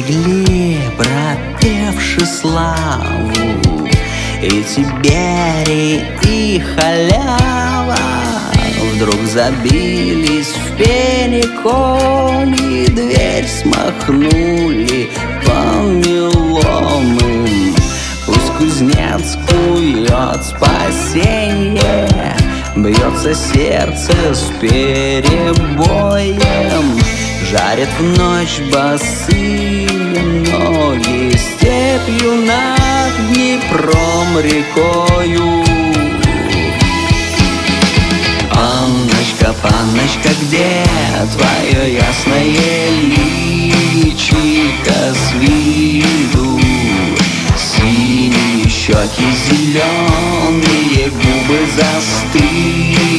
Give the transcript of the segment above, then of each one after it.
легли, пропевши славу, И Тиберий, и халява Вдруг забились в пене кони, Дверь смахнули по меломым. Пусть кузнец кует спасенье, Бьется сердце с перебоем Жарит в ночь босые ноги Степью над Днепром рекою Панночка, панночка, где твое ясное личико с виду? Синие щеки, зеленые губы застыли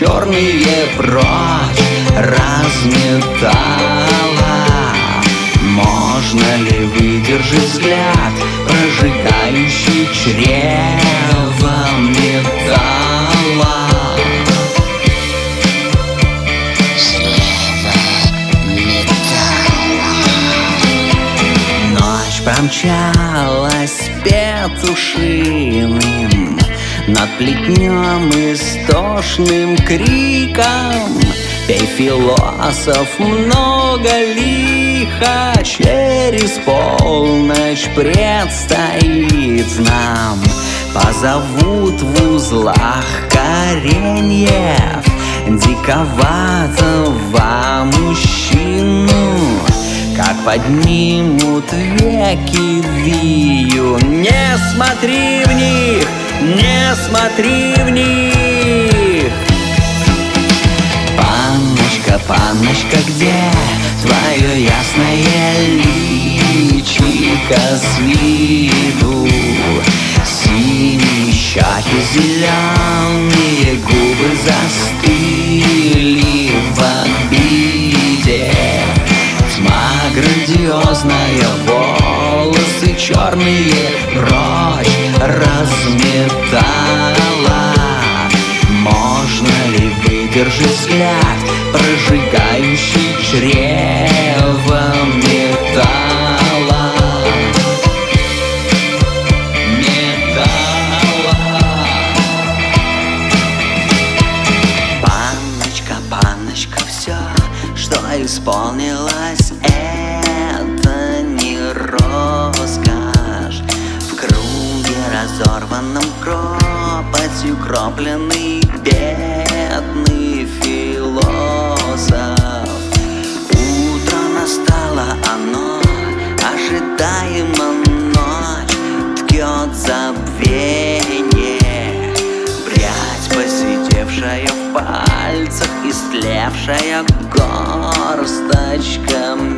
черные прочь разметала Можно ли выдержать взгляд, прожигающий чрево металла? Ночь промчалась петушиным Над плетнем истошным криком Пей, философ, много лиха. Через полночь предстоит нам. Позовут в узлах кореньев Диковатого мужчину. Как поднимут веки вию Не смотри в них, не смотри в них Панночка, панночка, где твое ясное личико с виду? Синие щеки, зеленые губы застыли в обиде Тьма грандиозная, волосы черные прочь разметала Можно ли выдержать взгляд, прожигающий чрево металла? Металла. Панночка, панночка, все, что исполнилось, кропленный бедный философ. Утро настало оно, ожидаемо ночь Ткет забвение. Прядь, посидевшая в пальцах Истлевшая горсточка мела